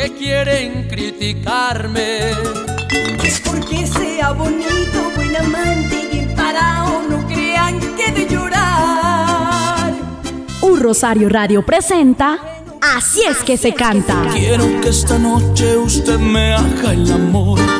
que quieren criticarme. Es porque sea bonito, buen amante y parado, no crean que de llorar. Un Rosario Radio presenta Así es que se canta. Quiero que esta noche usted me haga el amor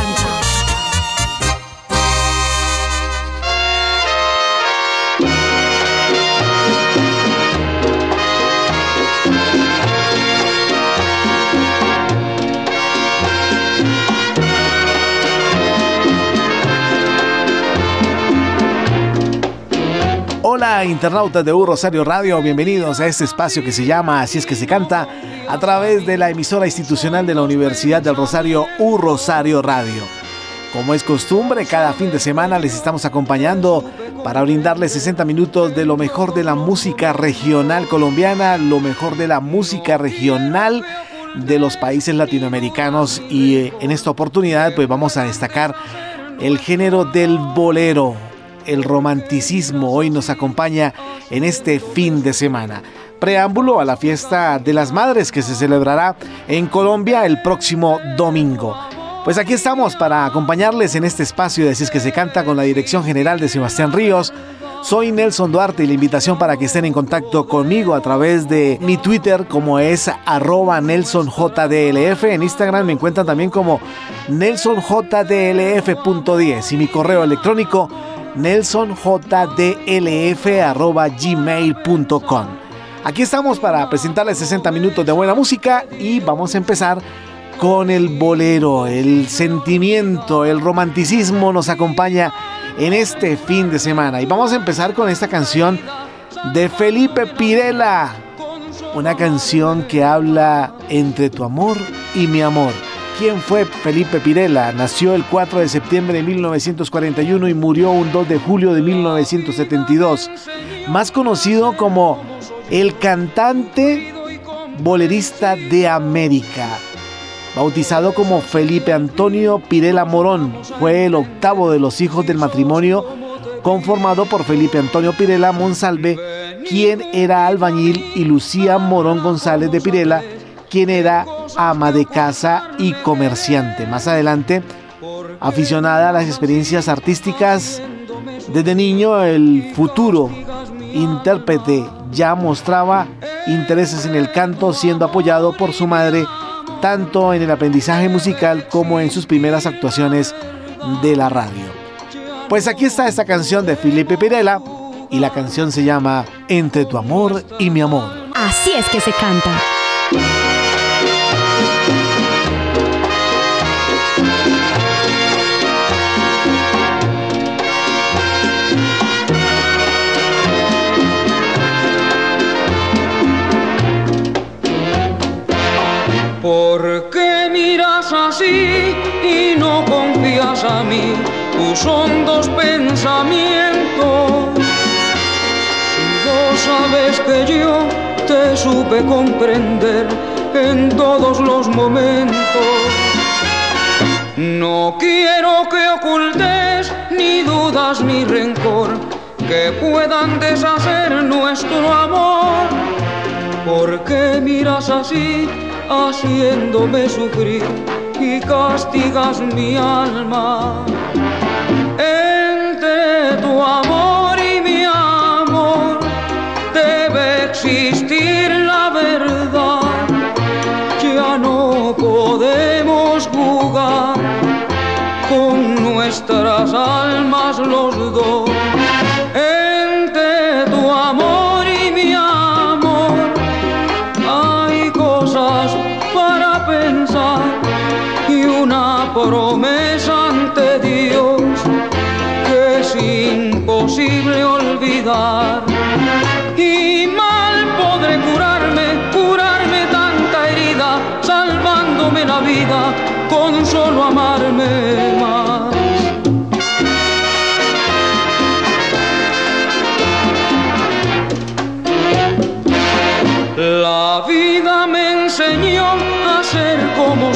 Hola internautas de U Rosario Radio, bienvenidos a este espacio que se llama Así es que se canta a través de la emisora institucional de la Universidad del Rosario U Rosario Radio. Como es costumbre, cada fin de semana les estamos acompañando para brindarles 60 minutos de lo mejor de la música regional colombiana, lo mejor de la música regional de los países latinoamericanos y eh, en esta oportunidad pues vamos a destacar el género del bolero el romanticismo hoy nos acompaña en este fin de semana. Preámbulo a la fiesta de las madres que se celebrará en Colombia el próximo domingo. Pues aquí estamos para acompañarles en este espacio de Así es que se canta con la dirección general de Sebastián Ríos. Soy Nelson Duarte y la invitación para que estén en contacto conmigo a través de mi Twitter como es arroba NelsonJDLF. En Instagram me encuentran también como NelsonJDLF.10 y mi correo electrónico nelsonjdlf.gmail.com. Aquí estamos para presentarles 60 minutos de buena música y vamos a empezar con el bolero, el sentimiento, el romanticismo nos acompaña en este fin de semana. Y vamos a empezar con esta canción de Felipe Pirela, una canción que habla entre tu amor y mi amor. ¿Quién fue Felipe Pirela? Nació el 4 de septiembre de 1941 y murió un 2 de julio de 1972. Más conocido como el cantante bolerista de América. Bautizado como Felipe Antonio Pirela Morón, fue el octavo de los hijos del matrimonio conformado por Felipe Antonio Pirela Monsalve, quien era albañil, y Lucía Morón González de Pirela, quien era ama de casa y comerciante. Más adelante, aficionada a las experiencias artísticas, desde niño el futuro intérprete ya mostraba intereses en el canto, siendo apoyado por su madre tanto en el aprendizaje musical como en sus primeras actuaciones de la radio. Pues aquí está esta canción de Felipe Pirela y la canción se llama Entre tu amor y mi amor. Así es que se canta. Y no confías a mí tus hondos pensamientos? Si vos sabes que yo te supe comprender en todos los momentos. No quiero que ocultes ni dudas ni rencor que puedan deshacer nuestro amor. ¿Por qué miras así? haciéndome sufrir y castigas mi alma. Entre tu amor y mi amor debe existir la verdad. Ya no podemos jugar con nuestras almas los dos.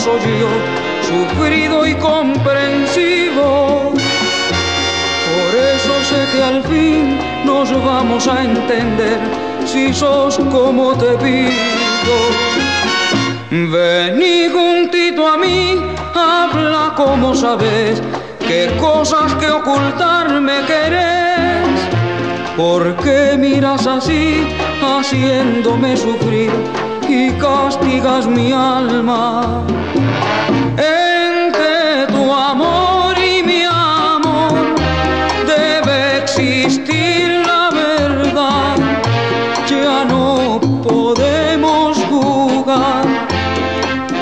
Soy yo, sufrido y comprensivo. Por eso sé que al fin nos vamos a entender si sos como te pido. Vení juntito a mí, habla como sabes, qué cosas que ocultarme querés. ¿Por qué miras así, haciéndome sufrir y castigas mi alma? Entre tu amor y mi amor debe existir la verdad. Ya no podemos jugar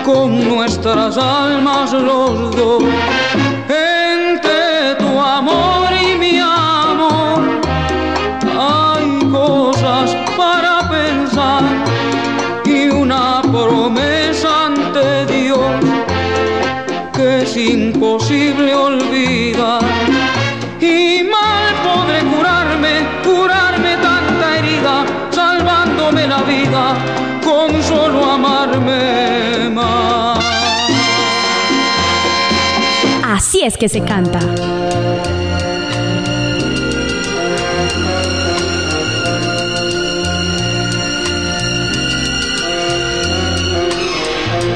con nuestras almas los dos. Es que se canta.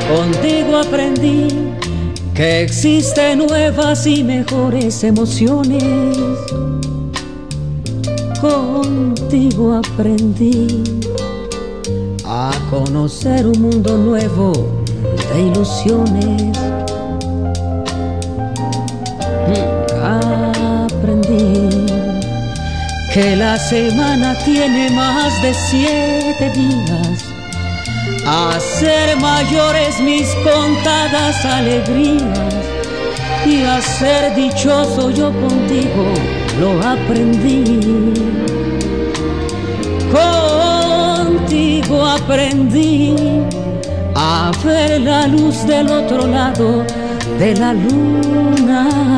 Contigo aprendí que existen nuevas y mejores emociones. Contigo aprendí a conocer un mundo nuevo de ilusiones. Que la semana tiene más de siete días a ser mayores mis contadas alegrías y a ser dichoso yo contigo lo aprendí. Contigo aprendí a ver la luz del otro lado de la luna.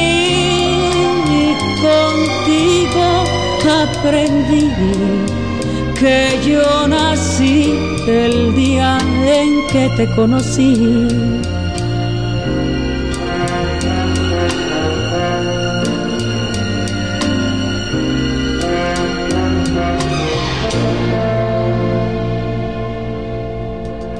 contigo aprendí que yo nací el día en que te conocí.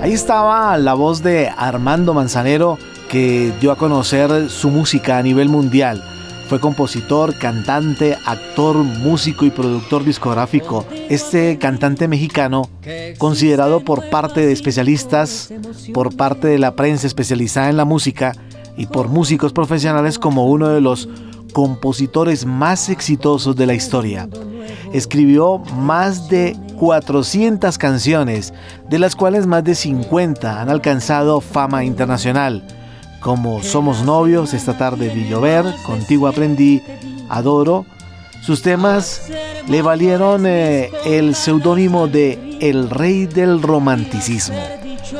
Ahí estaba la voz de Armando Manzanero que dio a conocer su música a nivel mundial. Fue compositor, cantante, actor, músico y productor discográfico. Este cantante mexicano, considerado por parte de especialistas, por parte de la prensa especializada en la música y por músicos profesionales como uno de los compositores más exitosos de la historia. Escribió más de 400 canciones, de las cuales más de 50 han alcanzado fama internacional como Somos novios, esta tarde vi llover, Contigo aprendí, Adoro. Sus temas le valieron eh, el seudónimo de El Rey del Romanticismo.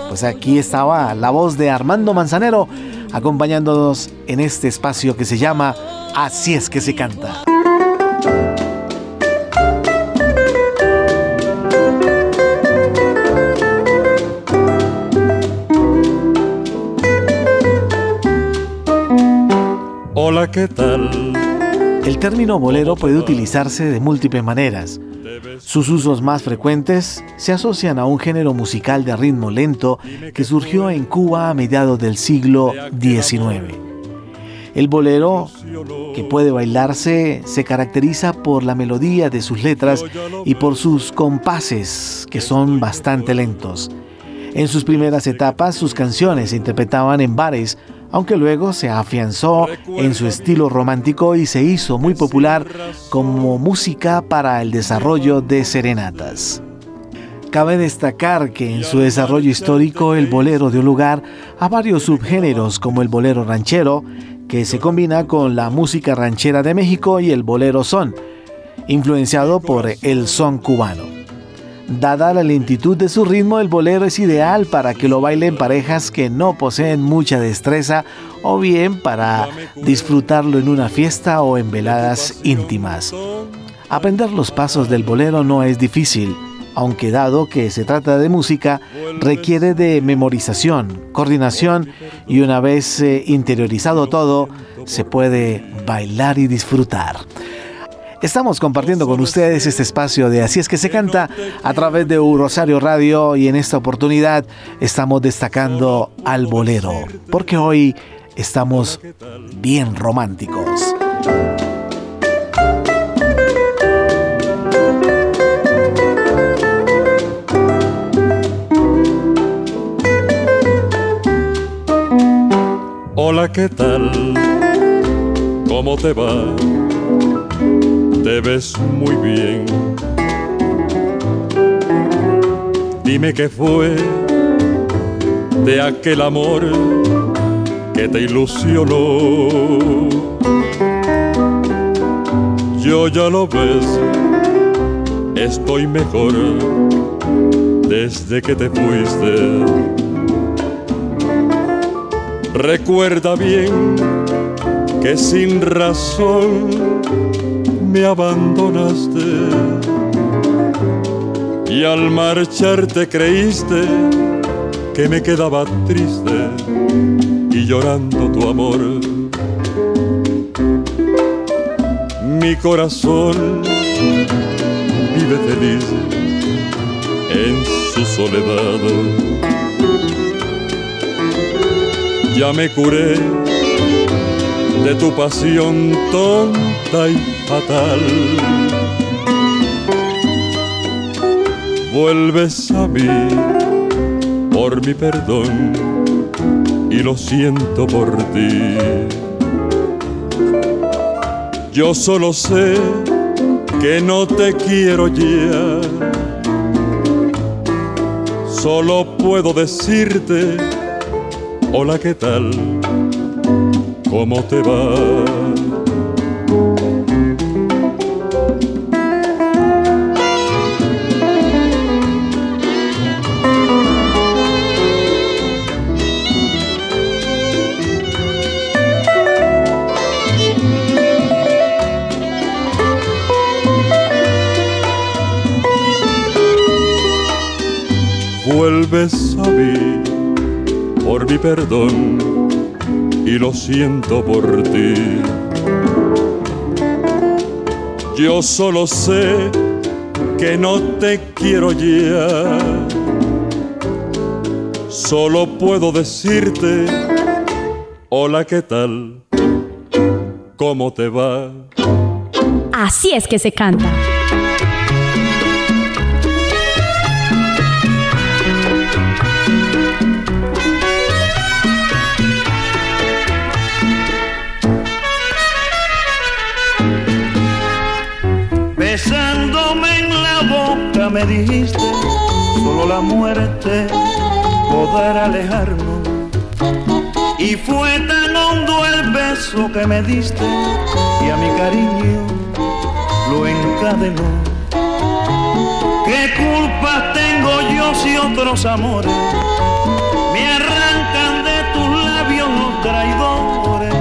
Pues aquí estaba la voz de Armando Manzanero acompañándonos en este espacio que se llama Así es que se canta. ¿Qué tal? El término bolero puede utilizarse de múltiples maneras. Sus usos más frecuentes se asocian a un género musical de ritmo lento que surgió en Cuba a mediados del siglo XIX. El bolero, que puede bailarse, se caracteriza por la melodía de sus letras y por sus compases, que son bastante lentos. En sus primeras etapas, sus canciones se interpretaban en bares, aunque luego se afianzó en su estilo romántico y se hizo muy popular como música para el desarrollo de serenatas. Cabe destacar que en su desarrollo histórico el bolero dio lugar a varios subgéneros como el bolero ranchero, que se combina con la música ranchera de México y el bolero son, influenciado por el son cubano. Dada la lentitud de su ritmo, el bolero es ideal para que lo bailen parejas que no poseen mucha destreza o bien para disfrutarlo en una fiesta o en veladas íntimas. Aprender los pasos del bolero no es difícil, aunque dado que se trata de música, requiere de memorización, coordinación y una vez eh, interiorizado todo, se puede bailar y disfrutar. Estamos compartiendo con ustedes este espacio de Así es que se canta a través de Rosario Radio y en esta oportunidad estamos destacando al bolero, porque hoy estamos bien románticos. Hola, ¿qué tal? ¿Cómo te va? Te ves muy bien. Dime qué fue de aquel amor que te ilusionó. Yo ya lo ves, estoy mejor desde que te fuiste. Recuerda bien que sin razón me abandonaste y al marcharte creíste que me quedaba triste y llorando tu amor. Mi corazón vive feliz en su soledad. Ya me curé de tu pasión tonta y Vuelves a mí por mi perdón y lo siento por ti. Yo solo sé que no te quiero ya. Solo puedo decirte, hola, ¿qué tal? ¿Cómo te va? Vuelves a mí por mi perdón y lo siento por ti. Yo solo sé que no te quiero ya. Solo puedo decirte, hola, ¿qué tal? ¿Cómo te va? Así es que se canta. Me dijiste, solo la muerte podrá alejarnos. Y fue tan hondo el beso que me diste y a mi cariño lo encadenó. ¿Qué culpa tengo yo si otros amores me arrancan de tus labios los traidores?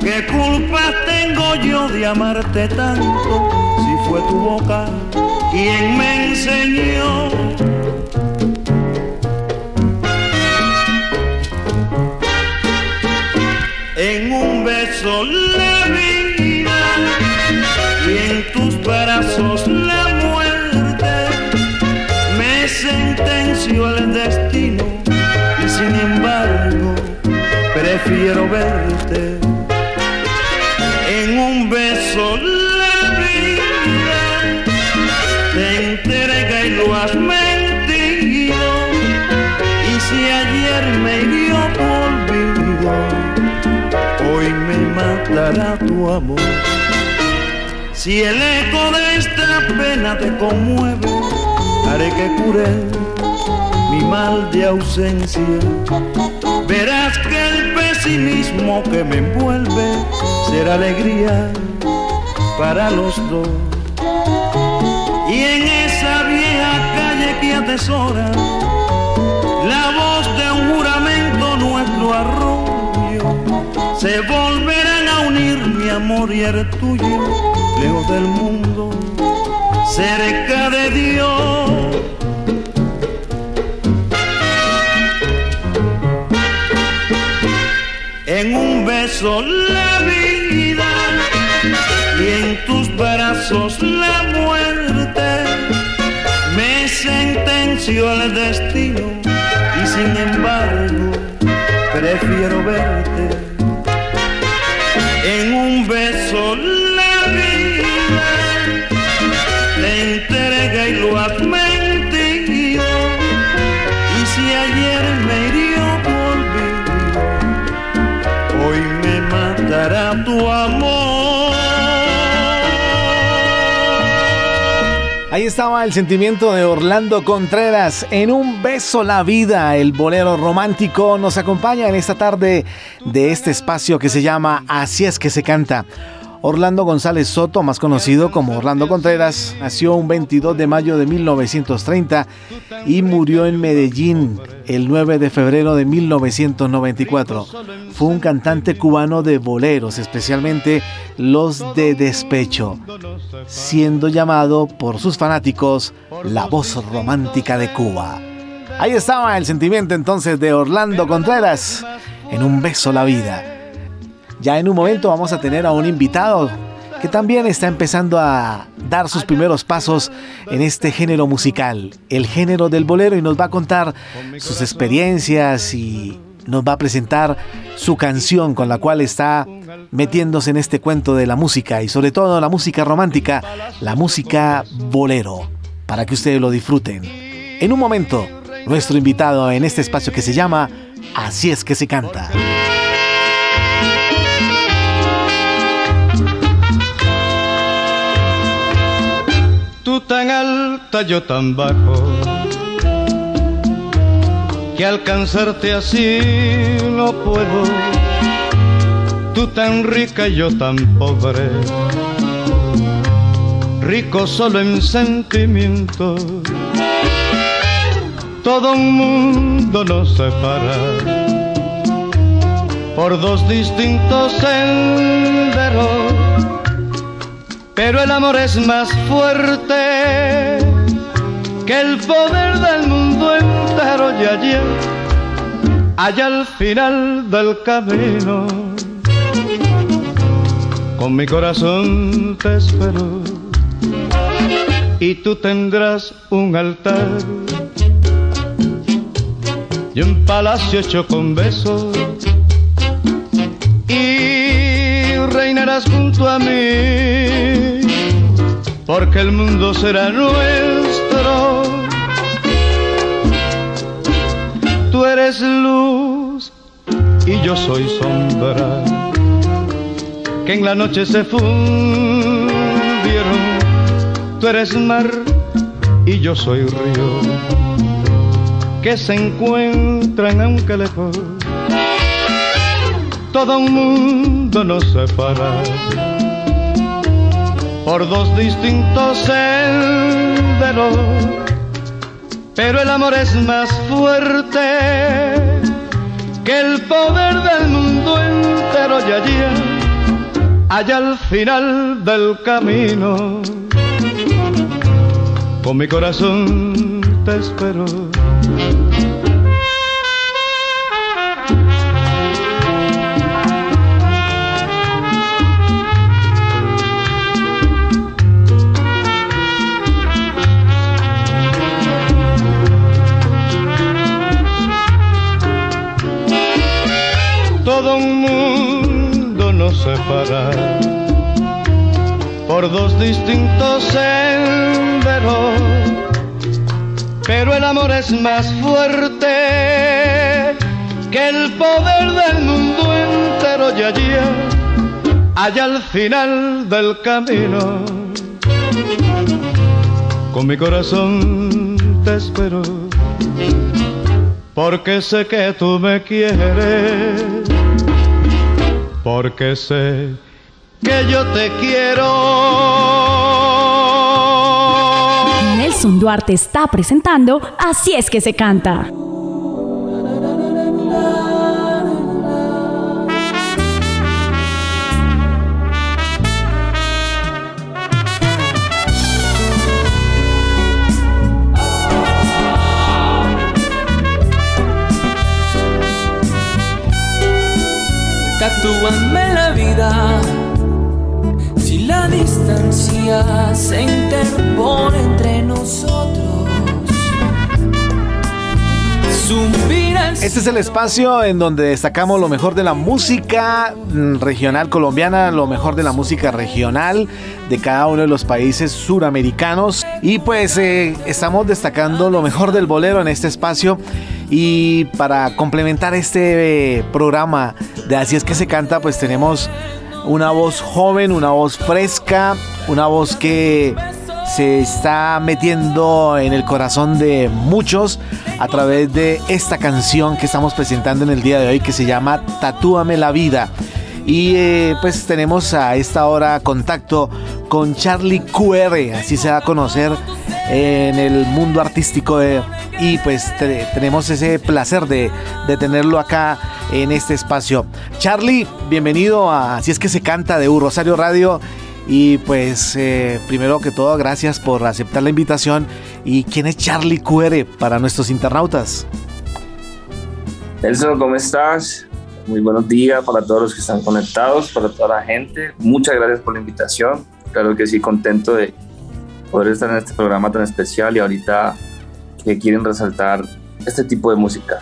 ¿Qué culpa tengo yo de amarte tanto amor. Si el eco de esta pena te conmueve, haré que cure mi mal de ausencia. Verás que el pesimismo que me envuelve será alegría para los dos. Y en esa vieja calle que atesora la voz de un juramento nuestro arroyo, se unir el tuyo, lejos del mundo, cerca de Dios. En un beso la vida y en tus brazos la muerte me sentenció el destino y sin embargo prefiero verte Ahí estaba el sentimiento de Orlando Contreras en un beso la vida. El bolero romántico nos acompaña en esta tarde de este espacio que se llama Así es que se canta. Orlando González Soto, más conocido como Orlando Contreras, nació un 22 de mayo de 1930 y murió en Medellín el 9 de febrero de 1994. Fue un cantante cubano de boleros, especialmente los de despecho, siendo llamado por sus fanáticos la voz romántica de Cuba. Ahí estaba el sentimiento entonces de Orlando Contreras en Un beso la vida. Ya en un momento vamos a tener a un invitado que también está empezando a dar sus primeros pasos en este género musical, el género del bolero, y nos va a contar sus experiencias y nos va a presentar su canción con la cual está metiéndose en este cuento de la música y sobre todo la música romántica, la música bolero, para que ustedes lo disfruten. En un momento, nuestro invitado en este espacio que se llama Así es que se canta. Yo tan bajo, que alcanzarte así no puedo. Tú tan rica, yo tan pobre, rico solo en sentimiento. Todo un mundo nos separa por dos distintos senderos pero el amor es más fuerte el poder del mundo entero y allí, allá al final del camino, con mi corazón te espero y tú tendrás un altar y un palacio hecho con besos y reinarás junto a mí porque el mundo será nuestro. Tú eres luz y yo soy sombra, que en la noche se fundieron. Tú eres mar y yo soy río, que se encuentran aunque lejos. Todo un mundo nos separa por dos distintos senderos, pero el amor es más fuerte que el poder del mundo entero y allí, allá al final del camino, con mi corazón te espero. Por dos distintos senderos, pero el amor es más fuerte que el poder del mundo entero y allí, allá al final del camino. Con mi corazón te espero, porque sé que tú me quieres, porque sé que yo te quiero. Nelson Duarte está presentando Así es que se canta. La vida si la distancia se interpone entre nosotros. Este es el espacio en donde destacamos lo mejor de la música mm, regional colombiana, lo mejor de la música regional de cada uno de los países suramericanos. Y pues eh, estamos destacando lo mejor del bolero en este espacio. Y para complementar este eh, programa de Así es que se canta, pues tenemos una voz joven, una voz fresca, una voz que se está metiendo en el corazón de muchos a través de esta canción que estamos presentando en el día de hoy que se llama Tatúame la vida. Y eh, pues tenemos a esta hora contacto con Charlie QR, así se va a conocer en el mundo artístico y pues tenemos ese placer de, de, tenerlo acá en este espacio. Charlie, bienvenido a Así es que se canta de U Rosario Radio y pues eh, primero que todo, gracias por aceptar la invitación. ¿Y quién es Charlie QR para nuestros internautas? Nelson, ¿cómo estás? Muy buenos días para todos los que están conectados, para toda la gente. Muchas gracias por la invitación. Claro que sí, contento de poder estar en este programa tan especial y ahorita que quieren resaltar este tipo de música.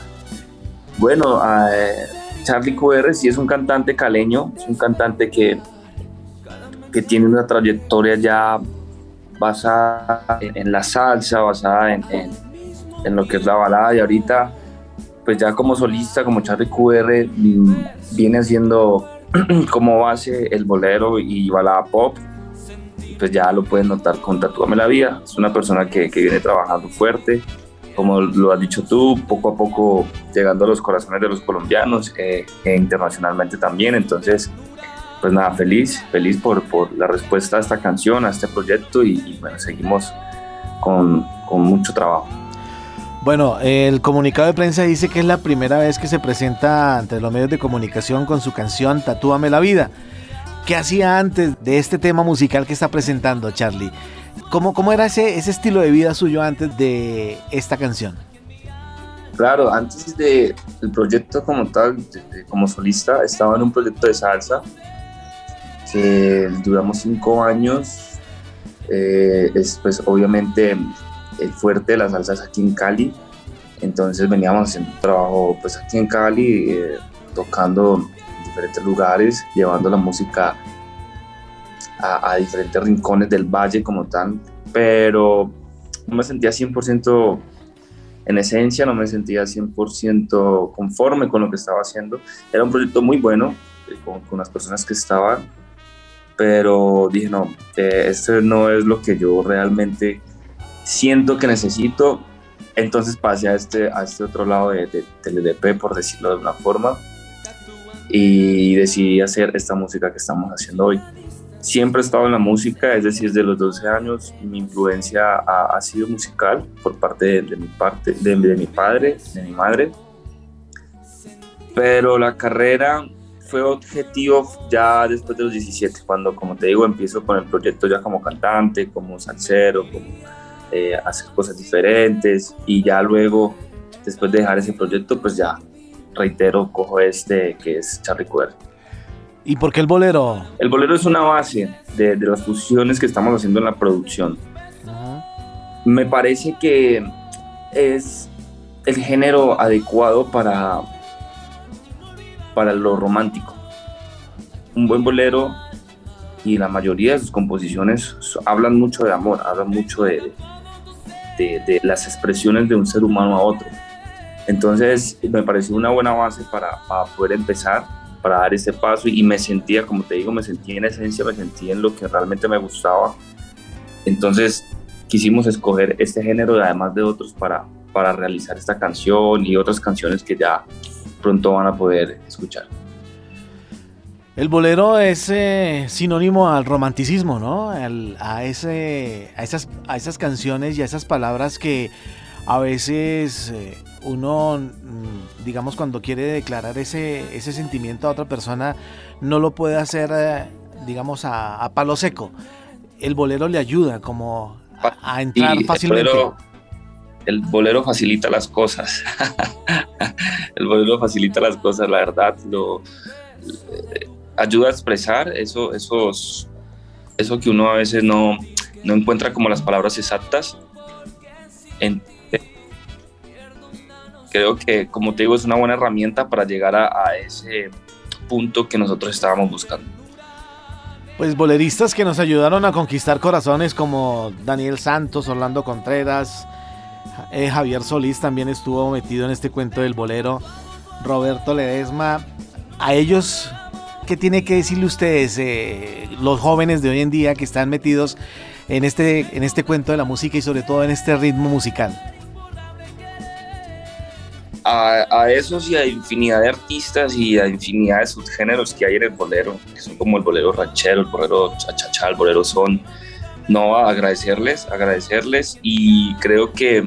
Bueno, eh, Charlie QR sí es un cantante caleño, es un cantante que que tiene una trayectoria ya basada en, la salsa, basada en, en, lo que es la balada y ahorita pues ya como solista, como Charlie QR, mm, viene haciendo como base el bolero y balada pop, pues ya lo pueden notar con Tatúame la Vida. Es una persona que, que, viene trabajando fuerte, como lo has dicho tú, poco a poco llegando a los corazones de los colombianos eh, e internacionalmente también. Entonces, pues nada, feliz, feliz por, por la respuesta a esta canción, a este proyecto y, bueno, seguimos con, con, mucho trabajo. Bueno, el comunicado de prensa dice que es la primera vez que se presenta ante los medios de comunicación con su canción Tatúame la vida. ¿Qué hacía antes de este tema musical que está presentando Charlie? ¿Cómo, cómo era ese, ese estilo de vida suyo antes de esta canción? Claro, antes del el proyecto como tal, como solista, estaba en un proyecto de salsa que duramos cinco años. Eh, es pues obviamente el fuerte de las salsas aquí en Cali. Entonces veníamos haciendo trabajo pues aquí en Cali, eh, tocando en diferentes lugares, llevando la música a, a, diferentes rincones del valle como tal, pero no me sentía 100% en esencia, no me sentía 100% conforme con lo que estaba haciendo. Era un proyecto muy bueno, eh, con, con las personas que estaban, pero dije, no, eh, esto no es lo que yo realmente siento que necesito. Entonces pasé a este, a este otro lado de, del EDP, por decirlo de una forma, y decidí hacer esta música que estamos haciendo hoy. Siempre he estado en la música, es decir, desde los 12 años mi influencia ha, ha sido musical por parte de, mi parte, de, de mi padre, de mi madre. Pero la carrera fue objetivo ya después de los 17, cuando, como te digo, empiezo con el proyecto ya como cantante, como salsero, como eh, hacer cosas diferentes y ya luego, después de dejar ese proyecto, pues ya, reitero, cojo este que es Charlie Cuer. ¿Y por qué el bolero? El bolero es una base de, de las fusiones que estamos haciendo en la producción. Me parece que es el género adecuado para para lo romántico. Un buen bolero y la mayoría de sus composiciones hablan mucho de amor, hablan mucho de, de, las expresiones de un ser humano a otro. Entonces me pareció una buena base para, para poder empezar para dar ese paso y me sentía, como te digo, me sentía en esencia, me sentía en lo que realmente me gustaba. Entonces quisimos escoger este género, además de otros, para, para realizar esta canción y otras canciones que ya pronto van a poder escuchar. El bolero es eh, sinónimo al romanticismo, ¿no? a, ese, a, esas, a esas canciones y a esas palabras que a veces eh, uno, mm, digamos, cuando quiere declarar ese, ese sentimiento a otra persona, no lo puede hacer, eh, digamos, a, palo seco. El bolero le ayuda como a, entrar fácilmente. El bolero, facilita las cosas. el bolero facilita las cosas, la verdad. Lo, ayuda a expresar eso, esos, eso que uno a veces no, no encuentra como las palabras exactas. creo que, como te digo, es una buena herramienta para llegar a, ese punto que nosotros estábamos buscando. Pues boleristas que nos ayudaron a conquistar corazones como Daniel Santos, Orlando Contreras, eh, Javier Solís también estuvo metido en este cuento del bolero, Roberto Ledesma. A ellos ¿qué tiene que decirle ustedes, eh, los jóvenes de hoy en día que están metidos en este, en este cuento de la música y sobre todo en este ritmo musical? A, esos y a infinidad de artistas y a infinidad de subgéneros que hay en el bolero, que son como el bolero ranchero, el bolero chachachá, el bolero son, no, agradecerles, agradecerles y creo que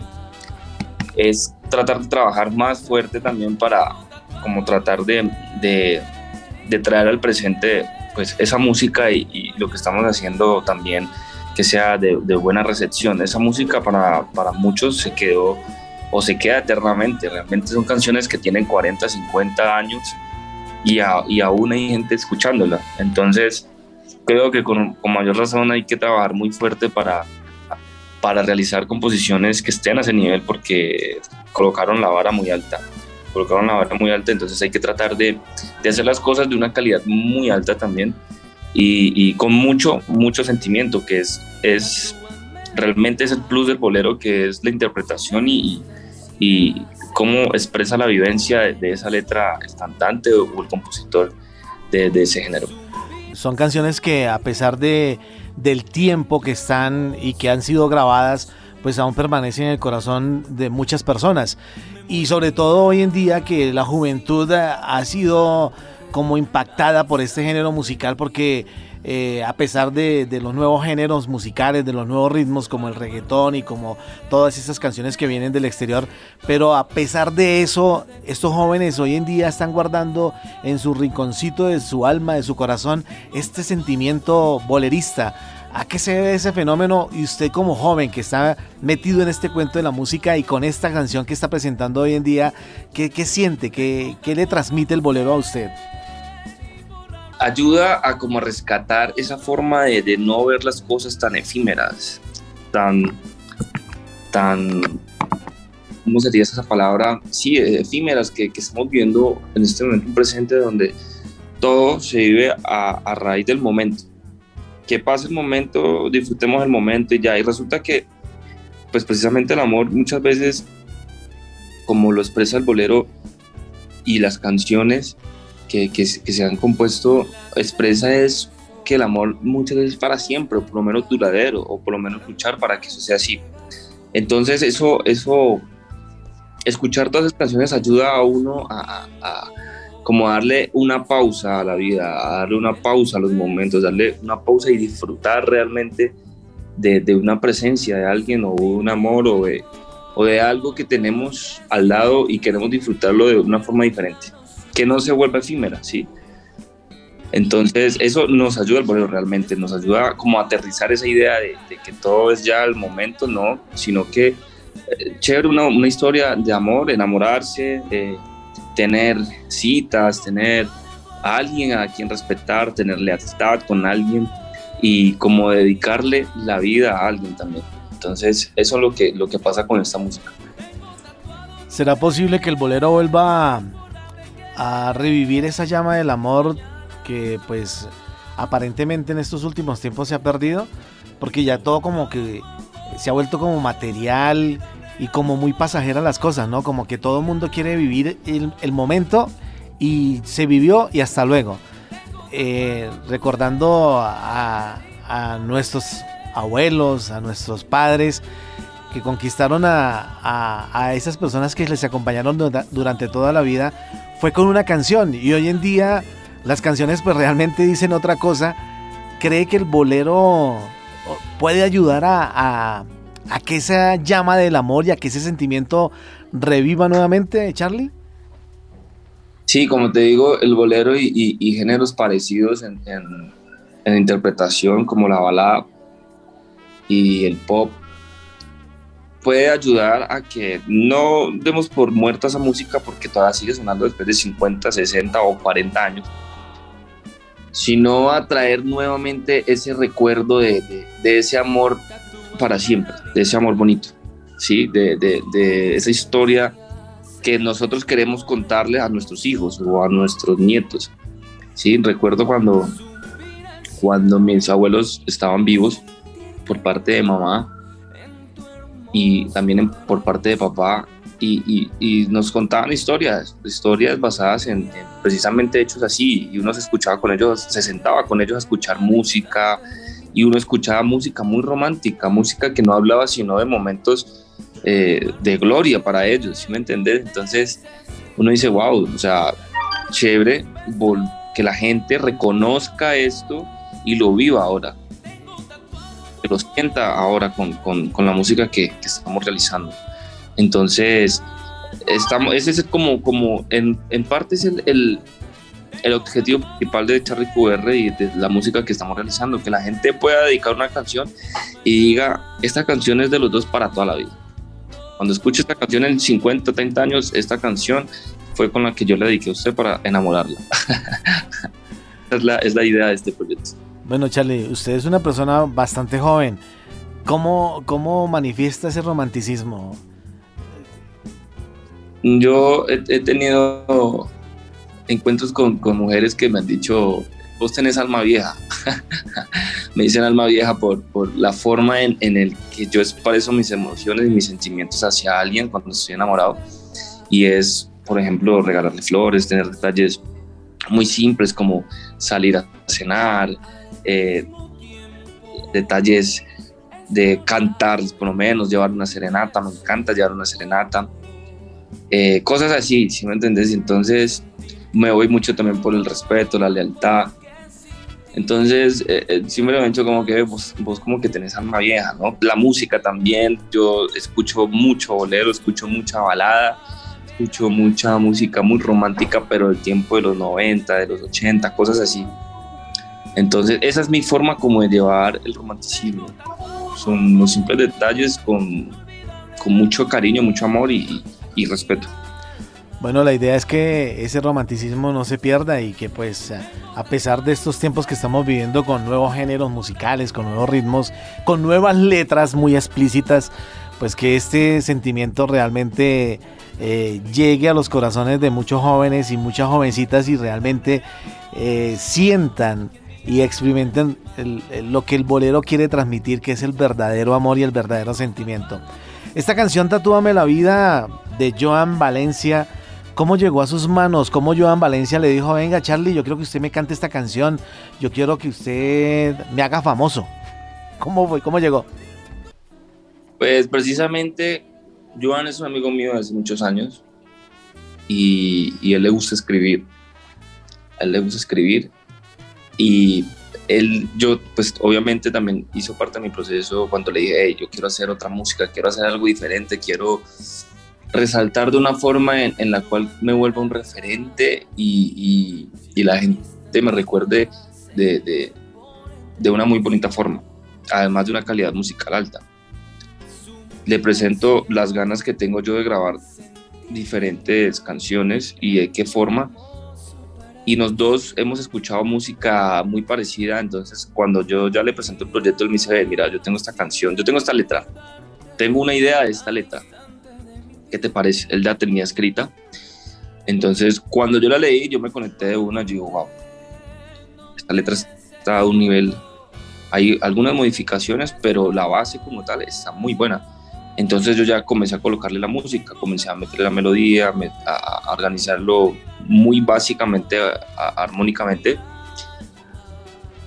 es tratar de trabajar más fuerte también para como tratar de de traer al presente pues esa música y, lo que estamos haciendo también que sea de, buena recepción. Esa música para, para, muchos se quedó o se queda eternamente. Realmente son canciones que tienen 40, 50 años y, y aún hay gente escuchándola. Entonces creo que con, con, mayor razón hay que trabajar muy fuerte para, para realizar composiciones que estén a ese nivel porque colocaron la vara muy alta colocaron la vara muy alta, entonces hay que tratar de, de hacer las cosas de una calidad muy alta también y, y, con mucho, mucho sentimiento, que es, es realmente es el plus del bolero, que es la interpretación y, y cómo expresa la vivencia de, esa letra el cantante o el compositor de, de, ese género. Son canciones que a pesar de, del tiempo que están y que han sido grabadas, pues aún permanecen en el corazón de muchas personas. Y sobre todo hoy en día que la juventud ha sido como impactada por este género musical porque eh, a pesar de, los nuevos géneros musicales, de los nuevos ritmos como el reggaetón y como todas esas canciones que vienen del exterior, pero a pesar de eso, estos jóvenes hoy en día están guardando en su rinconcito de su alma, de su corazón, este sentimiento bolerista ¿A qué se debe ese fenómeno? Y usted como joven que está metido en este cuento de la música y con esta canción que está presentando hoy en día, ¿qué, siente? ¿Qué, le transmite el bolero a usted? Ayuda a como rescatar esa forma de, no ver las cosas tan efímeras, tan, tan, ¿cómo sería esa palabra? Sí, efímeras que, estamos viendo en este momento presente donde todo se vive a, a raíz del momento que pase el momento, disfrutemos el momento y ya. Y resulta que, pues precisamente el amor muchas veces, como lo expresa el bolero y las canciones que, que, se han compuesto, expresa es que el amor muchas veces es para siempre, o por lo menos duradero, o por lo menos luchar para que eso sea así. Entonces eso, eso, escuchar todas esas canciones ayuda a uno a como darle una pausa a la vida, darle una pausa a los momentos, darle una pausa y disfrutar realmente de, una presencia de alguien o un amor o de, o de algo que tenemos al lado y queremos disfrutarlo de una forma diferente, que no se vuelva efímera, ¿sí? Entonces eso nos ayuda al bolero realmente, nos ayuda como a aterrizar esa idea de, que todo es ya el momento, no, sino que eh, chévere una, una, historia de amor, enamorarse, eh, tener citas, tener a alguien a quien respetar, tener lealtad con alguien y como dedicarle la vida a alguien también. Entonces, eso es lo que, lo que pasa con esta música. ¿Será posible que el bolero vuelva a, revivir esa llama del amor que pues aparentemente en estos últimos tiempos se ha perdido? Porque ya todo como que se ha vuelto como material y como muy pasajera las cosas, ¿no? Como que todo el mundo quiere vivir el, momento y se vivió y hasta luego. Eh, recordando a, nuestros abuelos, a nuestros padres que conquistaron a, a esas personas que les acompañaron durante toda la vida, fue con una canción. Y hoy en día las canciones pues realmente dicen otra cosa. ¿Cree que el bolero puede ayudar a, a que esa llama del amor y a que ese sentimiento reviva nuevamente, Charlie? Sí, como te digo, el bolero y, géneros parecidos en, interpretación, como la balada y el pop, puede ayudar a que no demos por muerta esa música porque todavía sigue sonando después de 50, 60 o 40 años, sino a traer nuevamente ese recuerdo de, ese amor para siempre, de ese amor bonito, ¿sí? de, de esa historia que nosotros queremos contarle a nuestros hijos o a nuestros nietos. Sí, recuerdo cuando, cuando mis abuelos estaban vivos por parte de mamá y también por parte de papá y, y, nos contaban historias, historias basadas en, precisamente hechos así y uno se escuchaba con ellos, se sentaba con ellos a escuchar música y uno escuchaba música muy romántica, música que no hablaba sino de momentos eh, de gloria para ellos, ¿sí me entiendes? Entonces uno dice, wow, o sea, chévere que la gente reconozca esto y lo viva ahora, que lo sienta ahora con, con, con la música que, estamos realizando. Entonces, estamos, ese es como, como en, en parte es el, el, el, objetivo principal de Charlie QR y de la música que estamos realizando, que la gente pueda dedicar una canción y diga, esta canción es de los dos para toda la vida. Cuando escuche esta canción en 50, 30 años, esta canción fue con la que yo le dediqué a usted para enamorarla. es, la, es la idea de este proyecto. Bueno, Charlie, usted es una persona bastante joven. ¿Cómo, cómo manifiesta ese romanticismo? Yo he, tenido encuentros con, con, mujeres que me han dicho, vos tenés alma vieja. me dicen alma vieja por, por la forma en, en el que yo expreso mis emociones y mis sentimientos hacia alguien cuando estoy enamorado. Y es, por ejemplo, regalarle flores, tener detalles muy simples como salir a cenar, eh, detalles de cantar, por lo menos, llevar una serenata, me encanta llevar una serenata, eh, cosas así, si me entendés? Entonces me voy mucho también por el respeto, la lealtad, entonces, eh, eh, como que vos, vos, como que tenés alma vieja, ¿no? La música también, yo escucho mucho bolero, escucho mucha balada, escucho mucha música muy romántica, pero del tiempo de los 90, de los 80, cosas así. Entonces, esa es mi forma como de llevar el romanticismo. Son los simples detalles con, con mucho cariño, mucho amor y, y respeto. Bueno, la idea es que ese romanticismo no se pierda y que pues a pesar de estos tiempos que estamos viviendo con nuevos géneros musicales, con nuevos ritmos, con nuevas letras muy explícitas, pues que este sentimiento realmente eh, llegue a los corazones de muchos jóvenes y muchas jovencitas y realmente eh, sientan y experimenten lo que el bolero quiere transmitir, que es el verdadero amor y el verdadero sentimiento. Esta canción Tatúame la vida de Joan Valencia ¿Cómo llegó a sus manos? ¿Cómo Joan Valencia le dijo, venga Charlie, yo quiero que usted me cante esta canción, yo quiero que usted me haga famoso? ¿Cómo fue? ¿Cómo llegó? Pues precisamente Joan es un amigo mío desde muchos años y, y él le gusta escribir. A él le gusta escribir y él, yo, pues obviamente también hizo parte de mi proceso cuando le dije, hey, yo quiero hacer otra música, quiero hacer algo diferente, quiero resaltar de una forma en, la cual me vuelva un referente y, la gente me recuerde de, una muy bonita forma, además de una calidad musical alta. Le presento las ganas que tengo yo de grabar diferentes canciones y de qué forma. Y los dos hemos escuchado música muy parecida, entonces cuando yo ya le presento el proyecto, él me dice, mira, yo tengo esta canción, yo tengo esta letra, tengo una idea de esta letra, ¿qué te parece? Él ya tenía escrita. Entonces, cuando yo la leí, yo me conecté de una, yo digo, wow, esta letra está a un nivel, hay algunas modificaciones, pero la base como tal está muy buena. Entonces yo ya comencé a colocarle la música, comencé a meterle la melodía, a, organizarlo muy básicamente, armónicamente.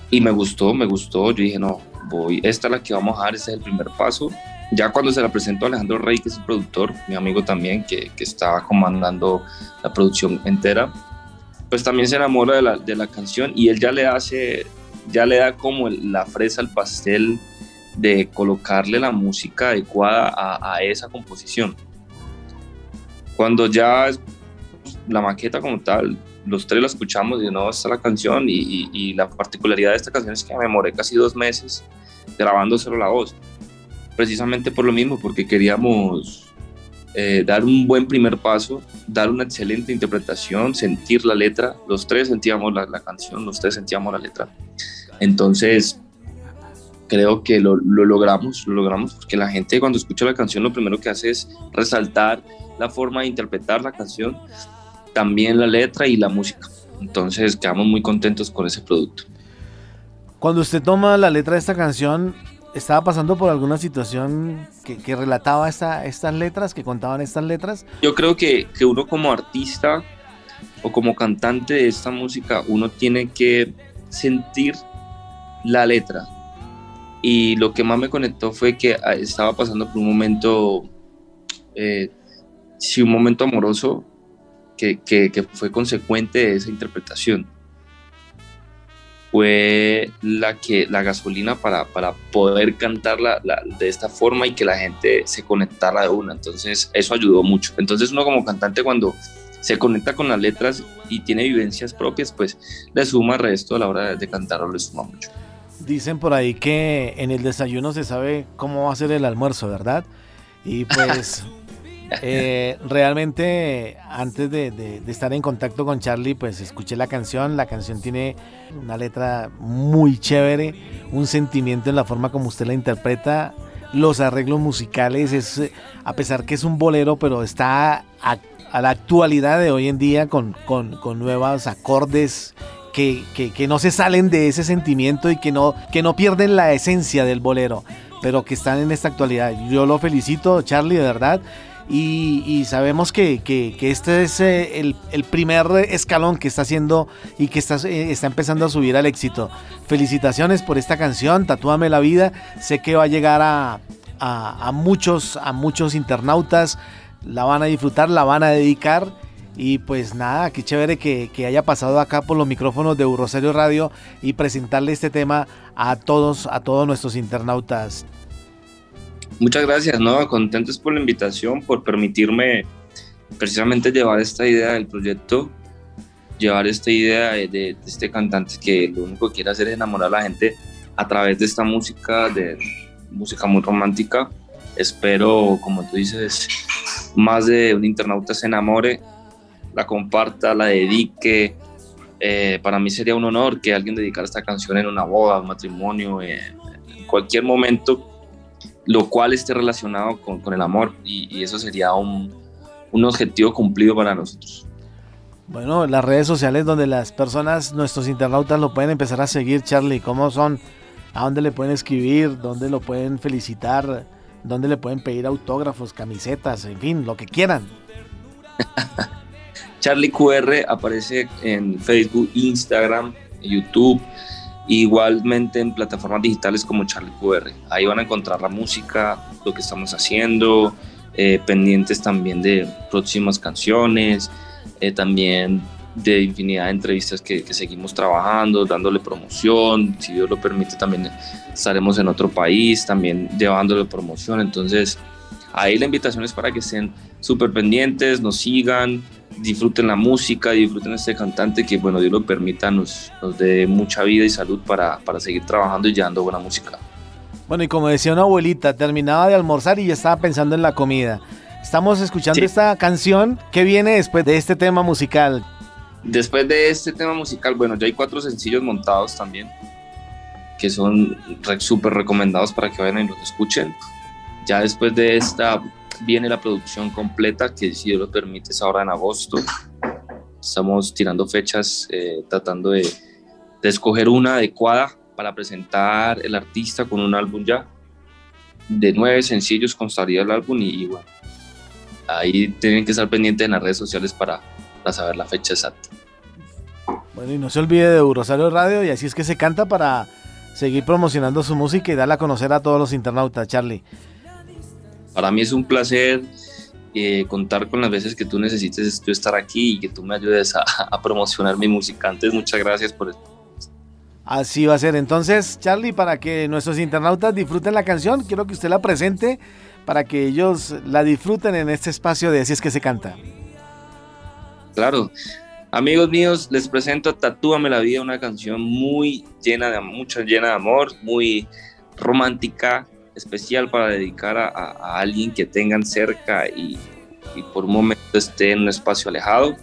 Y me gustó, me gustó. Yo dije, no, voy, esta es la que vamos a dar, este es el primer paso. Ya cuando se la presentó a Alejandro Rey, que es el productor, mi amigo también, que, que estaba comandando la producción entera, pues también se enamora de la, de la canción y él ya le hace, ya le da como la fresa al pastel de colocarle la música adecuada a, esa composición. Cuando ya la maqueta como tal, los tres la escuchamos y no, esta es la canción y, y, la particularidad de esta canción es que me demoré casi dos meses grabando solo la voz. Precisamente por lo mismo, porque queríamos eh, dar un buen primer paso, dar una excelente interpretación, sentir la letra. Los tres sentíamos la, la canción, los tres sentíamos la letra. Entonces, creo que lo, lo, logramos, lo logramos porque la gente cuando escucha la canción lo primero que hace es resaltar la forma de interpretar la canción, también la letra y la música. Entonces quedamos muy contentos con ese producto. Cuando usted toma la letra de esta canción, ¿estaba pasando por alguna situación que, que relataba esta, estas letras, que contaban estas letras? Yo creo que, que uno como artista o como cantante de esta música, uno tiene que sentir la letra, y lo que más me conectó fue que ah, estaba pasando por un momento, eh, sí, un momento amoroso que, que, fue consecuente de esa interpretación. Fue la, que, la gasolina para, para poder cantarla de esta forma y que la gente se conectara de una. Entonces, eso ayudó mucho. Entonces, uno como cantante, cuando se conecta con las letras y tiene vivencias propias, pues le suma resto a la hora de, de cantarlo, le suma mucho. Dicen por ahí que en el desayuno se sabe cómo va a ser el almuerzo, ¿verdad? Y pues eh, realmente antes de, estar en contacto con Charlie, pues escuché la canción. La canción tiene una letra muy chévere, un sentimiento en la forma como usted la interpreta. Los arreglos musicales, es, a pesar que es un bolero, pero está a, la actualidad de hoy en día con, con, con nuevos acordes que, no se salen de ese sentimiento y que no, que no pierden la esencia del bolero, pero que están en esta actualidad. Yo lo felicito, Charlie, de verdad. Y, sabemos que, este es eh, el, primer escalón que está haciendo y que está, eh, está empezando a subir al éxito. Felicitaciones por esta canción, Tatúame la vida. Sé que va a llegar a, a, muchos, a muchos internautas, la van a disfrutar, la van a dedicar y pues nada, qué chévere que, haya pasado acá por los micrófonos de Rosario Radio y presentarle este tema a todos, a todos nuestros internautas. Muchas gracias, ¿no? Contentos por la invitación, por permitirme precisamente llevar esta idea del proyecto, llevar esta idea de, este cantante que lo único que quiere hacer es enamorar a la gente a través de esta música, de música muy romántica. Espero, como tú dices, más de un internauta se enamore la comparta, la dedique. Eh, para mí sería un honor que alguien dedicara esta canción en una boda, un matrimonio, en cualquier momento, lo cual esté relacionado con, con el amor y, eso sería un, un objetivo cumplido para nosotros. Bueno, las redes sociales donde las personas, nuestros internautas lo pueden empezar a seguir, Charlie, ¿cómo son? ¿A dónde le pueden escribir? ¿Dónde lo pueden felicitar? ¿Dónde le pueden pedir autógrafos, camisetas, en fin, lo que quieran? Charlie QR aparece en Facebook, Instagram, YouTube, igualmente en plataformas digitales como Charlie QR. Ahí van a encontrar la música, lo que estamos haciendo, eh, pendientes también de próximas canciones, eh, también de infinidad de entrevistas que, que, seguimos trabajando, dándole promoción, si Dios lo permite también estaremos en otro país, también llevándole promoción, entonces ahí la invitación es para que estén súper pendientes, nos sigan, disfruten la música, disfruten este cantante que, bueno, Dios lo permita, nos, nos dé mucha vida y salud para, para seguir trabajando y llevando buena música. Bueno, y como decía una abuelita, terminaba de almorzar y ya estaba pensando en la comida. Estamos escuchando esta canción. ¿Qué viene después de este tema musical? Después de este tema musical, bueno, ya hay cuatro sencillos montados también, que son súper recomendados para que vayan y los escuchen. Ya después de esta viene la producción completa, que si Dios lo permite es ahora en agosto. Estamos tirando fechas, eh, tratando de, de, escoger una adecuada para presentar el artista con un álbum ya. de nueve sencillos constaría el álbum y, bueno, ahí tienen que estar pendientes en las redes sociales para, para saber la fecha exacta. Bueno, y no se olvide de Rosario Radio y así es que se canta para seguir promocionando su música y darla a conocer a todos los internautas, Charlie. Para mí es un placer eh, contar con las veces que tú necesites tú estar aquí y que tú me ayudes a, a promocionar mi música. Antes, muchas gracias por esto. Así va a ser. Entonces, Charlie, para que nuestros internautas disfruten la canción, quiero que usted la presente para que ellos la disfruten en este espacio de Así es que se canta. Claro. Amigos míos, les presento Tatúame la vida, una canción muy llena de mucha llena de amor, muy romántica, especial para dedicar a, alguien que tengan cerca y, y por un momento esté en un espacio alejado.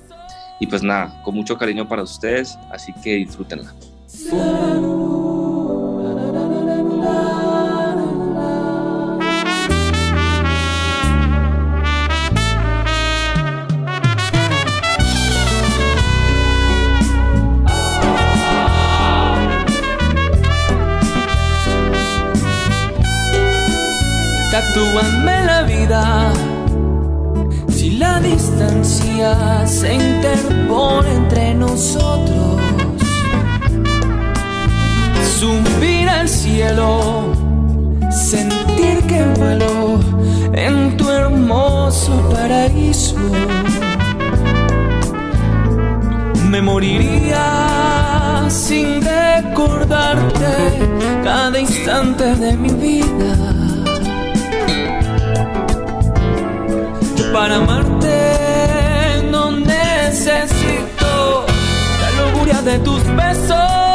Y pues nada, con mucho cariño para ustedes, así que disfrútenla. Tatúame la vida si la distancia se interpone entre nosotros. Subir al cielo, sentir que vuelo en tu hermoso paraíso. Me moriría sin recordarte cada instante de mi vida. Para amarte no necesito la lujuria de tus besos.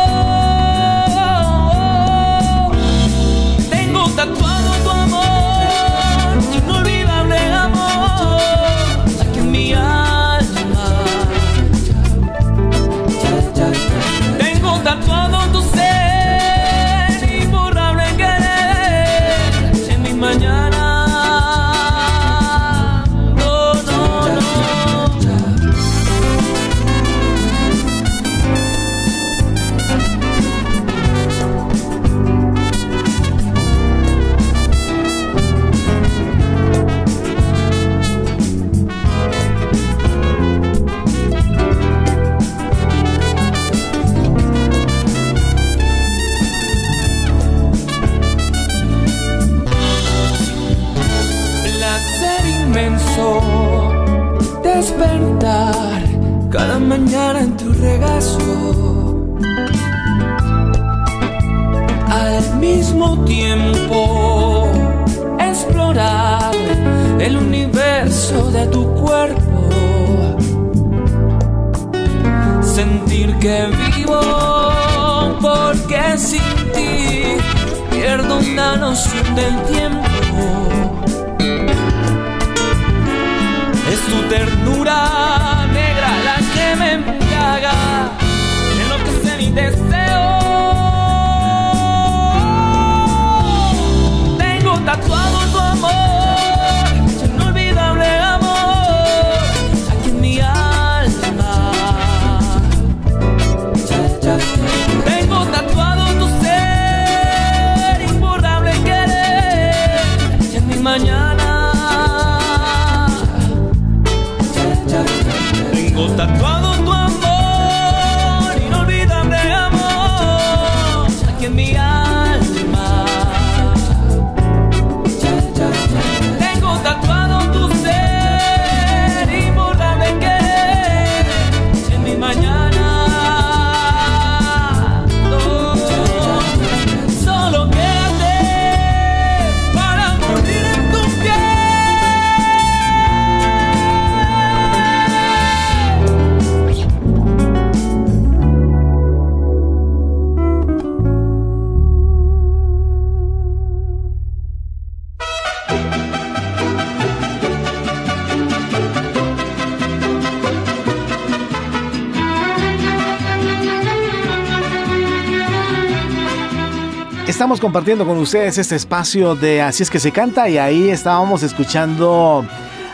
Estamos compartiendo con ustedes este espacio de Así es que se canta y ahí estábamos escuchando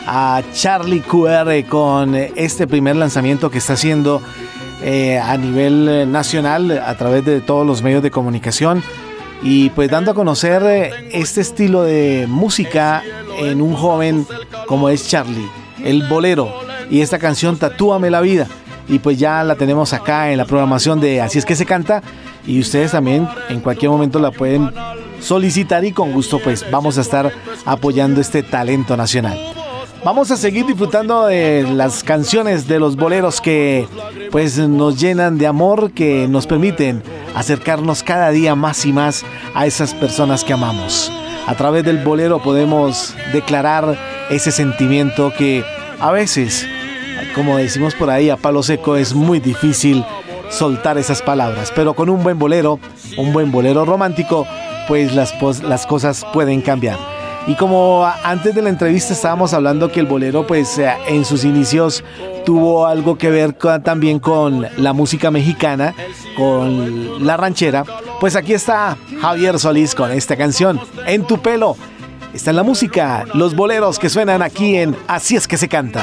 a Charlie QR con este primer lanzamiento que está haciendo eh, a nivel nacional a través de todos los medios de comunicación y pues dando a conocer eh, este estilo de música en un joven como es Charlie, el bolero y esta canción Tatúame la vida. Y pues ya la tenemos acá en la programación de Así es que se canta y ustedes también en cualquier momento la pueden solicitar y con gusto pues vamos a estar apoyando este talento nacional. Vamos a seguir disfrutando de las canciones de los boleros que pues nos llenan de amor, que nos permiten acercarnos cada día más y más a esas personas que amamos. A través del bolero podemos declarar ese sentimiento que a veces, como decimos por ahí a palo seco, es muy difícil soltar esas palabras, pero con un buen bolero, un buen bolero romántico, pues las, cosas pueden cambiar. Y como antes de la entrevista estábamos hablando que el bolero pues eh, en sus inicios tuvo algo que ver también con la música mexicana, con la ranchera, pues aquí está Javier Solís con esta canción, En tu pelo. Está en la música, los boleros que suenan aquí en Así es que se canta.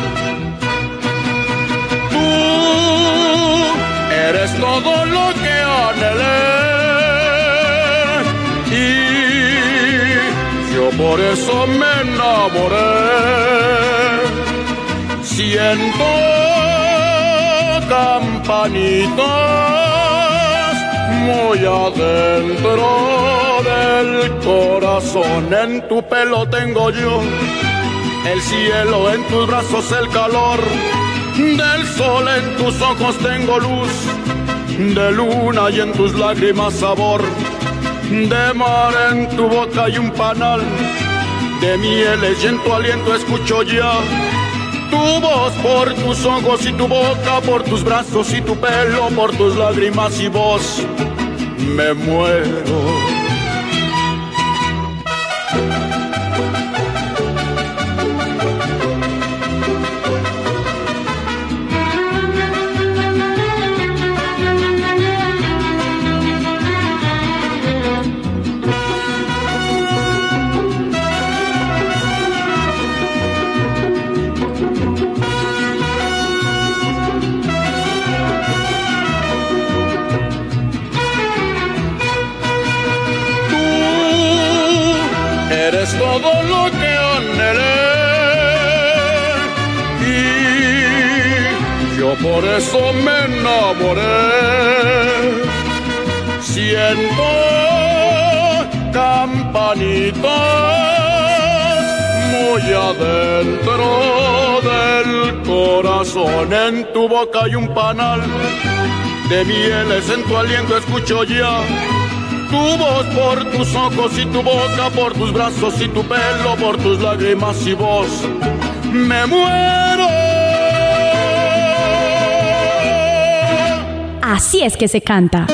todo lo que anhelé y yo por eso me enamoré. Siento campanitas muy adentro del corazón. En tu pelo tengo yo el cielo, en tus brazos el calor del sol en tus ojos tengo luz, de luna y en tus lágrimas sabor, de mar en tu boca y un panal, de mieles y en tu aliento escucho ya. Tu voz por tus ojos y tu boca, por tus brazos y tu pelo, por tus lágrimas y voz, me muero. Eso me enamoré. Siento campanitas muy adentro del corazón. En tu boca hay un panal de mieles, en tu aliento escucho ya. Tu voz por tus ojos y tu boca, por tus brazos y tu pelo, por tus lágrimas y voz. Me muero Así es que se canta.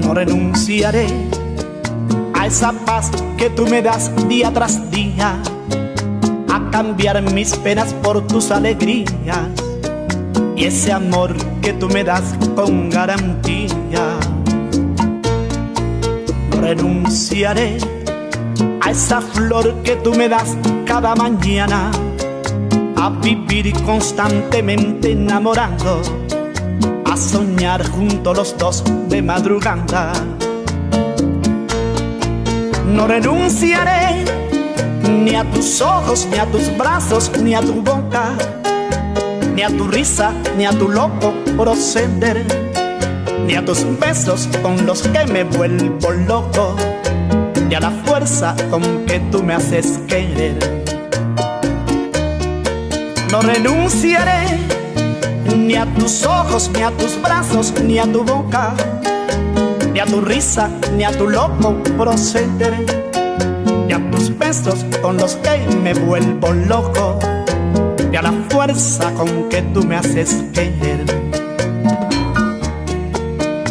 No renunciaré a esa paz que tú me das día tras día, a cambiar mis penas por tus alegrías y ese amor que tú me das con garantía. Renunciaré a esa flor que tú me das cada mañana, a vivir constantemente enamorando, a soñar juntos los dos de madrugada. No renunciaré ni a tus ojos, ni a tus brazos, ni a tu boca, ni a tu risa, ni a tu loco proceder, ni a tus besos con los que me vuelvo loco, ni a la fuerza con que tú me haces querer. No renunciaré ni a tus ojos, ni a tus brazos, ni a tu boca, ni a tu risa, ni a tu loco proceder besos con los que me vuelvo loco y a la fuerza con que tú me haces querer.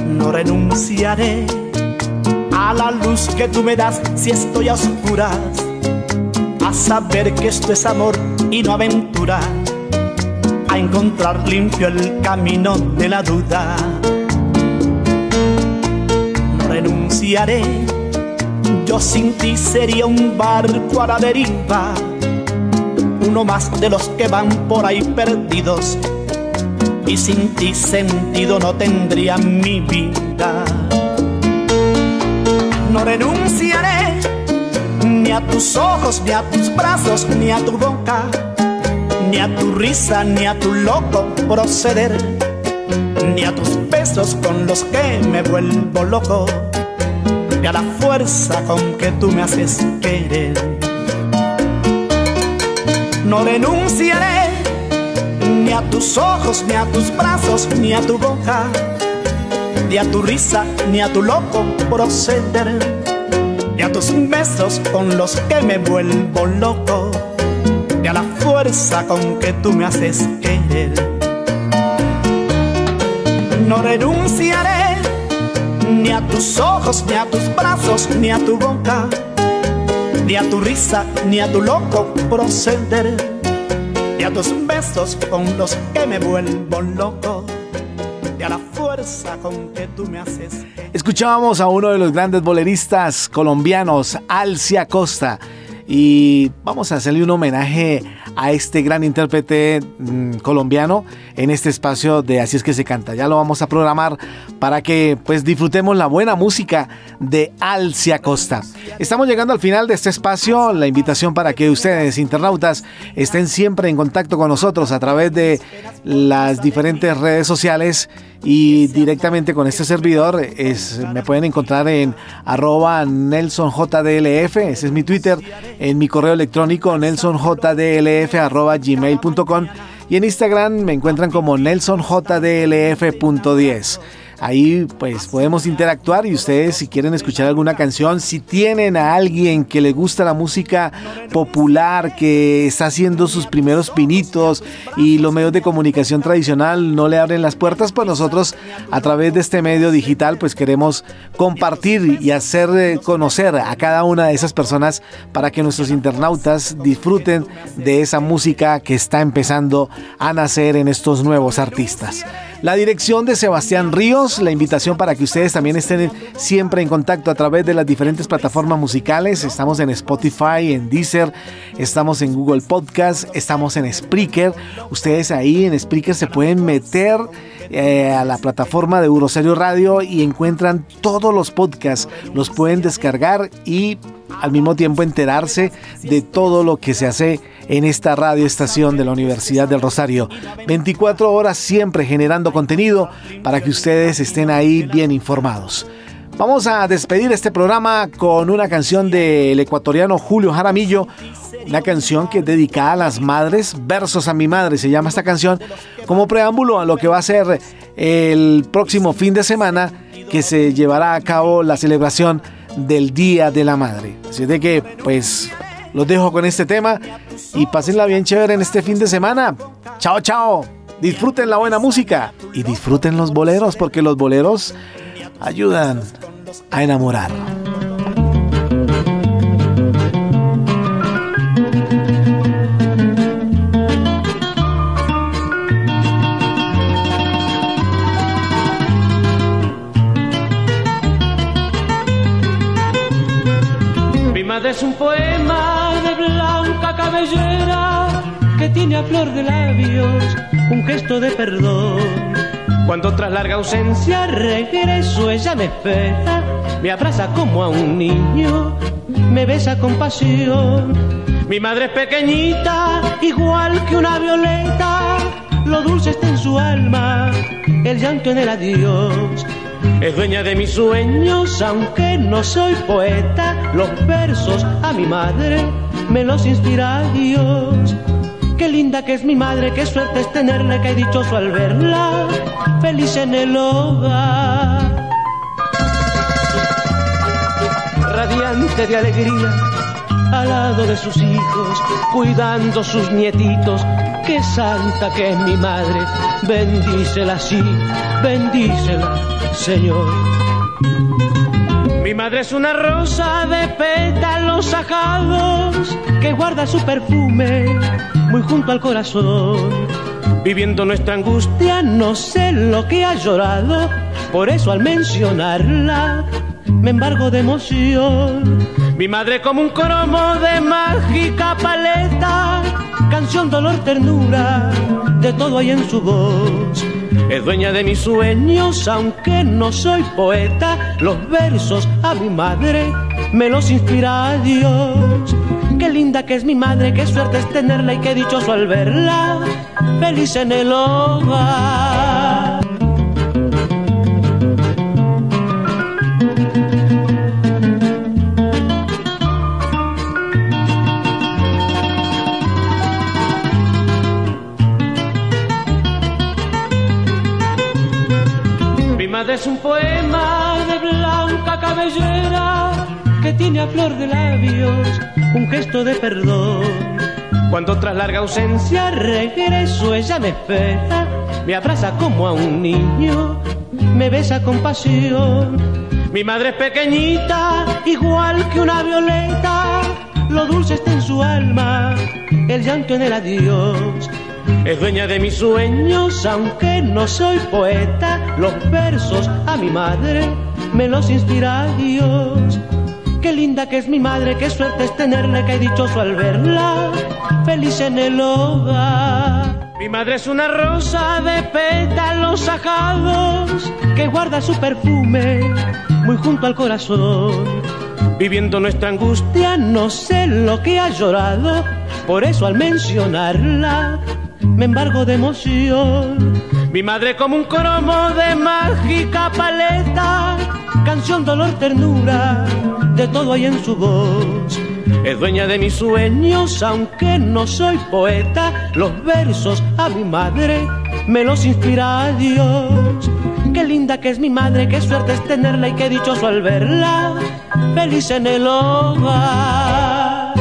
No renunciaré a la luz que tú me das si estoy a oscuras, a saber que esto es amor y no aventura, a encontrar limpio el camino de la duda. No renunciaré yo sin ti sería un barco a la deriva, uno más de los que van por ahí perdidos. Y sin ti sentido no tendría mi vida. No renunciaré ni a tus ojos, ni a tus brazos, ni a tu boca, ni a tu risa, ni a tu loco proceder, ni a tus besos con los que me vuelvo loco y a la fuerza con que tú me haces querer. No renunciaré ni a tus ojos, ni a tus brazos, ni a tu boca, ni a tu risa, ni a tu loco proceder, ni a tus besos con los que me vuelvo loco, ni a la fuerza con que tú me haces querer. No renunciaré ni a tus ojos, ni a tus brazos, ni a tu boca, ni a tu risa, ni a tu loco proceder, ni a tus besos con los que me vuelvo loco, ni a la fuerza con que tú me haces. Escuchábamos a uno de los grandes boleristas colombianos, Alcia Costa y vamos a hacerle un homenaje a este gran intérprete mm, colombiano en este espacio de Así es que se canta. Ya lo vamos a programar para que pues disfrutemos la buena música de Alcia Costa. Estamos llegando al final de este espacio, la invitación para que ustedes internautas estén siempre en contacto con nosotros a través de las diferentes redes sociales y directamente con este servidor es, me pueden encontrar en arroba nelsonjdlf, ese es mi Twitter, en mi correo electrónico nelsonjdlf arroba gmail.com y en Instagram me encuentran como nelsonjdlf.10. Ahí pues podemos interactuar y ustedes si quieren escuchar alguna canción, si tienen a alguien que le gusta la música popular, que está haciendo sus primeros pinitos y los medios de comunicación tradicional no le abren las puertas, pues nosotros a través de este medio digital pues queremos compartir y hacer eh, conocer a cada una de esas personas para que nuestros internautas disfruten de esa música que está empezando a nacer en estos nuevos artistas. La dirección de Sebastián Ríos, la invitación para que ustedes también estén siempre en contacto a través de las diferentes plataformas musicales. Estamos en Spotify, en Deezer, estamos en Google Podcast, estamos en Spreaker. Ustedes ahí en Spreaker se pueden meter eh, a la plataforma de Euroserio Radio y encuentran todos los podcasts. Los pueden descargar y al mismo tiempo enterarse de todo lo que se hace en esta radio estación de la Universidad del Rosario. 24 horas siempre generando contenido para que ustedes estén ahí bien informados. Vamos a despedir este programa con una canción del ecuatoriano Julio Jaramillo, una canción que es dedicada a las madres, versos a mi madre, se llama esta canción, como preámbulo a lo que va a ser el próximo fin de semana que se llevará a cabo la celebración del Día de la Madre. Así de que, pues, los dejo con este tema y pásenla bien chévere en este fin de semana. Chao, chao. Disfruten la buena música y disfruten los boleros porque los boleros ayudan a enamorar. es un poema de blanca cabellera que tiene a flor de labios un gesto de perdón. Cuando tras larga ausencia regreso, ella me espera me abraza como a un niño, me besa con pasión. Mi madre es pequeñita, igual que una violeta, lo dulce está en su alma, el llanto en el adiós. Es dueña de mis sueños, aunque no soy poeta, los versos a mi madre me los inspira Dios. Qué linda que es mi madre, qué suerte es tenerla, qué dichoso al verla, feliz en el hogar. Radiante de alegría, al lado de sus hijos, cuidando sus nietitos, qué santa que es mi madre, bendícela sí, bendícela, Señor. Mi madre es una rosa de pétalos ajados que guarda su perfume muy junto al corazón. Viviendo nuestra angustia, no sé lo que ha llorado, por eso al mencionarla me embargo de emoción. Mi madre como un cromo de mágica paleta, canción, dolor, ternura, de todo hay en su voz. Es dueña de mis sueños, aunque no soy poeta, los versos a mi madre me los inspira Dios. Qué linda que es mi madre, qué suerte es tenerla y qué dichoso al verla, feliz en el hogar. Es un poema de blanca cabellera que tiene a flor de labios un gesto de perdón. Cuando tras larga ausencia regreso, ella me espera, me abraza como a un niño, me besa con pasión. Mi madre es pequeñita, igual que una violeta, lo dulce está en su alma, el llanto en el adiós. Es dueña de mis sueños, aunque no soy poeta, los versos a mi madre me los inspira Dios. Qué linda que es mi madre, qué suerte es tenerla, qué dichoso al verla, feliz en el hogar. Mi madre es una rosa de pétalos ajados que guarda su perfume muy junto al corazón. Viviendo nuestra angustia, no sé lo que ha llorado, por eso al mencionarla me embargo de emoción. Mi madre como un cromo de mágica paleta, canción, dolor, ternura, de todo hay en su voz. Es dueña de mis sueños, aunque no soy poeta, los versos a mi madre me los inspira Dios. Qué linda que es mi madre, qué suerte es tenerla y qué dichoso al verla, feliz en el hogar.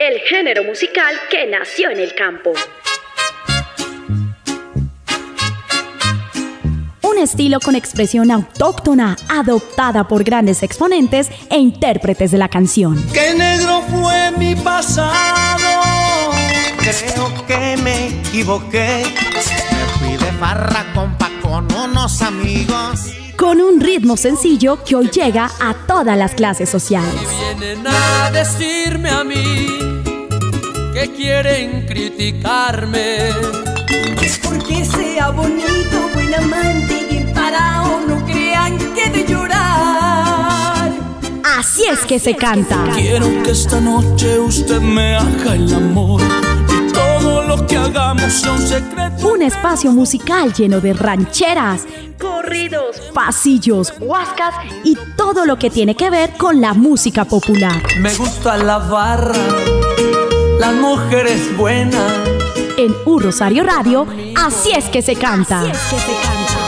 El género musical que nació en el campo. Estilo con expresión autóctona, adoptada por grandes exponentes e intérpretes de la canción. Qué negro fue mi pasado. Creo que me equivoqué. Me fui de farra compa con unos amigos. Con un ritmo sencillo que hoy llega a todas las clases sociales. Vienen a decirme a mí que quieren criticarme. Es porque sea bonito, buen amante Así es que se canta. Quiero que esta noche usted me haga el amor y todo lo que hagamos sea un secreto. Un espacio musical lleno de rancheras, Corridos, pasillos, huascas y todo lo que tiene que ver con la música popular. Me gusta la barra, las mujeres buenas. En Un Rosario Radio, así es que se canta. Así es que se canta.